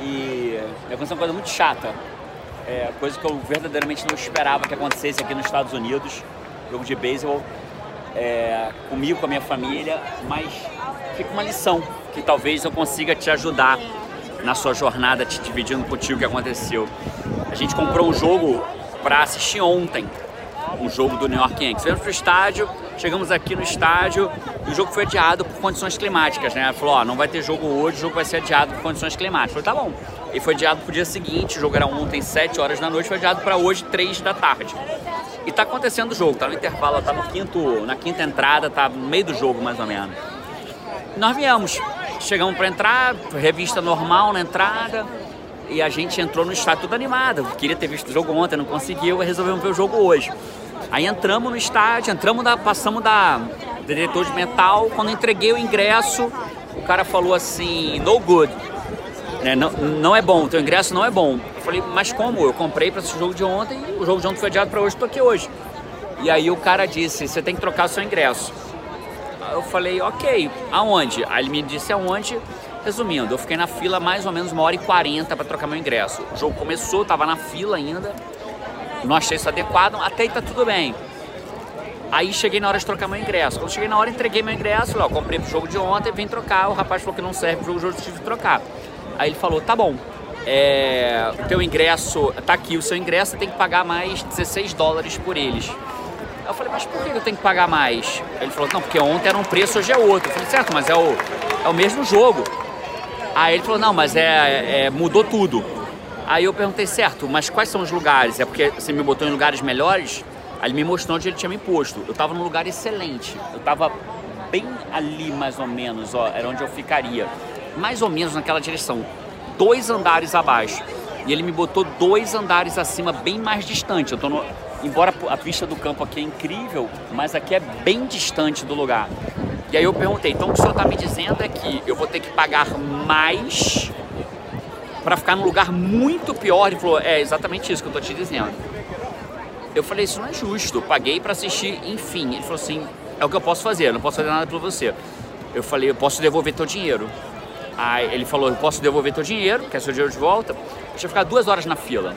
e aconteceu uma coisa muito chata. É, coisa que eu verdadeiramente não esperava que acontecesse aqui nos Estados Unidos, jogo de beisebol, é, comigo, com a minha família, mas fica uma lição que talvez eu consiga te ajudar na sua jornada, te dividindo contigo o que aconteceu. A gente comprou um jogo para assistir ontem, um jogo do New York Yankees. Viemos pro estádio, chegamos aqui no estádio e o jogo foi adiado por condições climáticas, né? Ela falou, ó, não vai ter jogo hoje, o jogo vai ser adiado por condições climáticas. Eu falei, tá bom. E foi adiado pro dia seguinte, o jogo era ontem, 7 horas da noite, foi adiado para hoje, 3 da tarde. E tá acontecendo o jogo, tá no intervalo, tá no quinto, na quinta entrada, tá no meio do jogo mais ou menos. Nós viemos, chegamos para entrar, revista normal na entrada, e a gente entrou no estádio tudo animado. Queria ter visto o jogo ontem, não conseguiu, e resolvemos ver o jogo hoje. Aí entramos no estádio, entramos da, passamos da detetor de metal. Quando entreguei o ingresso, o cara falou assim, no good. Né? Não, não é bom, teu ingresso não é bom. Eu falei, mas como? Eu comprei para esse jogo de ontem, o jogo de ontem foi adiado para hoje, estou aqui hoje. E aí o cara disse, você tem que trocar seu ingresso. Eu falei, ok, aonde? Aí ele me disse aonde. Resumindo, eu fiquei na fila mais ou menos uma hora e quarenta para trocar meu ingresso. O jogo começou, tava na fila ainda não achei isso adequado, até aí tá tudo bem. Aí cheguei na hora de trocar meu ingresso. Quando cheguei na hora, entreguei meu ingresso, falei, ó, comprei pro jogo de ontem, vim trocar. O rapaz falou que não serve pro jogo, eu tive que trocar. Aí ele falou, tá bom, é, o teu ingresso, tá aqui o seu ingresso, você tem que pagar mais 16 dólares por eles. Eu falei, mas por que eu tenho que pagar mais? Ele falou, não, porque ontem era um preço, hoje é outro. Eu falei, certo, mas é o, é o mesmo jogo. Aí ele falou, não, mas é, é mudou tudo. Aí eu perguntei, certo, mas quais são os lugares? É porque você me botou em lugares melhores? Aí ele me mostrou onde ele tinha me posto. Eu estava num lugar excelente. Eu estava bem ali, mais ou menos, ó, era onde eu ficaria. Mais ou menos naquela direção. Dois andares abaixo. E ele me botou dois andares acima, bem mais distante. Eu tô no... Embora a pista do campo aqui é incrível, mas aqui é bem distante do lugar. E aí eu perguntei, então o que o senhor está me dizendo é que eu vou ter que pagar mais para ficar num lugar muito pior. Ele falou: É exatamente isso que eu tô te dizendo. Eu falei: Isso não é justo. Eu paguei para assistir, enfim. Ele falou assim: É o que eu posso fazer, eu não posso fazer nada por você. Eu falei: Eu posso devolver teu dinheiro. Aí ele falou: Eu posso devolver teu dinheiro, quer seu dinheiro de volta? Deixa eu ficar duas horas na fila.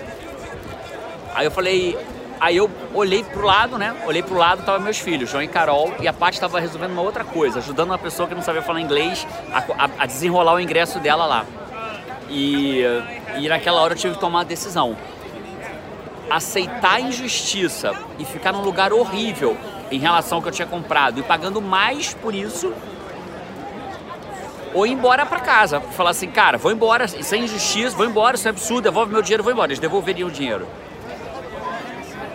Aí eu falei: Aí eu olhei pro lado, né? Olhei pro lado, tava meus filhos, João e Carol, e a Paty estava resolvendo uma outra coisa, ajudando uma pessoa que não sabia falar inglês a, a, a desenrolar o ingresso dela lá. E, e naquela hora eu tive que tomar uma decisão. Aceitar a injustiça e ficar num lugar horrível em relação ao que eu tinha comprado e pagando mais por isso, ou ir embora para casa. Falar assim, cara, vou embora, isso é injustiça, vou embora, isso é absurdo, devolve meu dinheiro, vou embora. Eles devolveriam o dinheiro.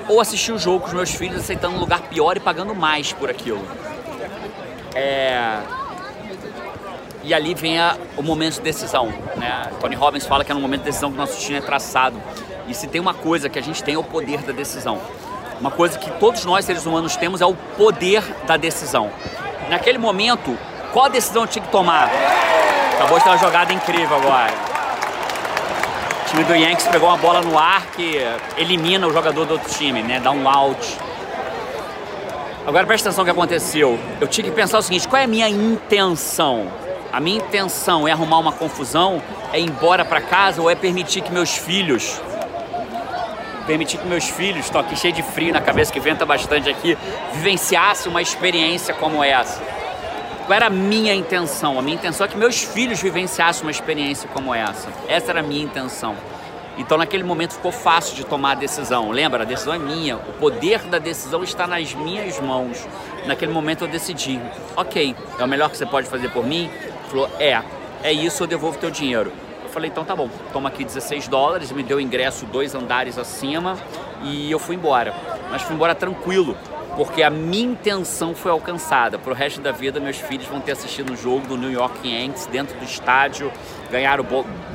Ou assistir o jogo com os meus filhos aceitando um lugar pior e pagando mais por aquilo. É e ali vem a, o momento de decisão. Né? Tony Robbins fala que é no momento de decisão que o nosso destino é traçado. E se tem uma coisa que a gente tem é o poder da decisão. Uma coisa que todos nós seres humanos temos é o poder da decisão. Naquele momento, qual decisão eu tinha que tomar? Acabou de ter uma jogada incrível agora. O time do Yankees pegou uma bola no ar que elimina o jogador do outro time, né? Dá um out. Agora presta atenção no que aconteceu. Eu tinha que pensar o seguinte: qual é a minha intenção? A minha intenção é arrumar uma confusão, é ir embora para casa ou é permitir que meus filhos permitir que meus filhos, estão aqui cheio de frio na cabeça, que venta bastante aqui, vivenciassem uma experiência como essa. Qual era a minha intenção? A minha intenção é que meus filhos vivenciassem uma experiência como essa. Essa era a minha intenção. Então, naquele momento, ficou fácil de tomar a decisão. Lembra? A decisão é minha. O poder da decisão está nas minhas mãos. Naquele momento, eu decidi: ok, é o melhor que você pode fazer por mim? Falou: é, é isso, eu devolvo teu dinheiro. Eu falei: então tá bom, toma aqui 16 dólares, me deu ingresso dois andares acima e eu fui embora. Mas fui embora tranquilo, porque a minha intenção foi alcançada. Pro resto da vida, meus filhos vão ter assistido o jogo do New York Yankees dentro do estádio, ganharam,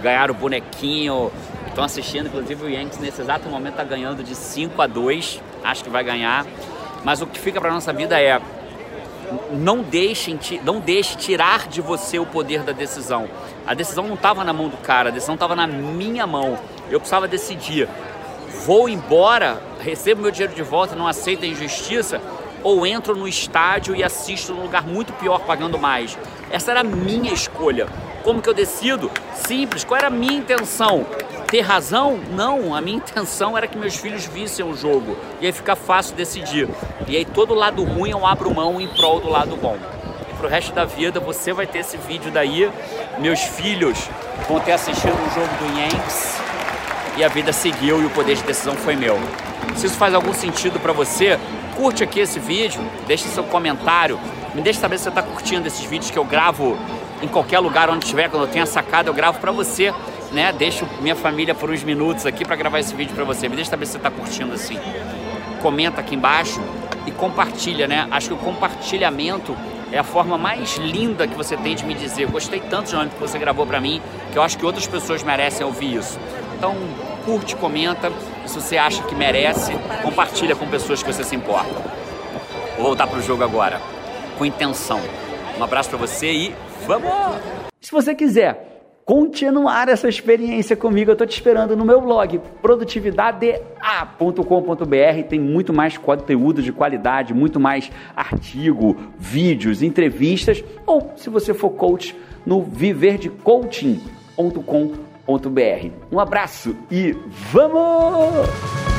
ganharam o bonequinho, estão assistindo, inclusive o Yankees nesse exato momento está ganhando de 5 a 2, acho que vai ganhar. Mas o que fica para nossa vida é não deixem, não deixe tirar de você o poder da decisão. A decisão não estava na mão do cara, a decisão estava na minha mão. Eu precisava decidir. Vou embora, recebo meu dinheiro de volta, não aceito a injustiça, ou entro no estádio e assisto num lugar muito pior pagando mais. Essa era a minha escolha. Como que eu decido? Simples. Qual era a minha intenção? Ter razão? Não, a minha intenção era que meus filhos vissem o jogo e aí fica fácil decidir. E aí todo lado ruim eu abro mão em prol do lado bom. E pro resto da vida você vai ter esse vídeo daí, meus filhos vão ter assistido o jogo do Yankees e a vida seguiu e o poder de decisão foi meu. Se isso faz algum sentido para você, curte aqui esse vídeo, deixe seu comentário, me deixe saber se você está curtindo esses vídeos que eu gravo em qualquer lugar onde estiver, quando eu tenho a sacada, eu gravo para você, né? Deixo minha família por uns minutos aqui para gravar esse vídeo para você. Me deixa saber se você está curtindo assim. Comenta aqui embaixo e compartilha, né? Acho que o compartilhamento é a forma mais linda que você tem de me dizer. Eu gostei tanto, João, que você gravou para mim, que eu acho que outras pessoas merecem ouvir isso. Então, curte, comenta. Se você acha que merece, compartilha com pessoas que você se importa. Vou voltar pro jogo agora, com intenção. Um abraço para você e vamos! Se você quiser continuar essa experiência comigo, eu estou te esperando no meu blog produtividadea.com.br. Tem muito mais conteúdo de qualidade, muito mais artigo, vídeos, entrevistas. Ou se você for coach, no viverdecoaching.com.br. Um abraço e vamos!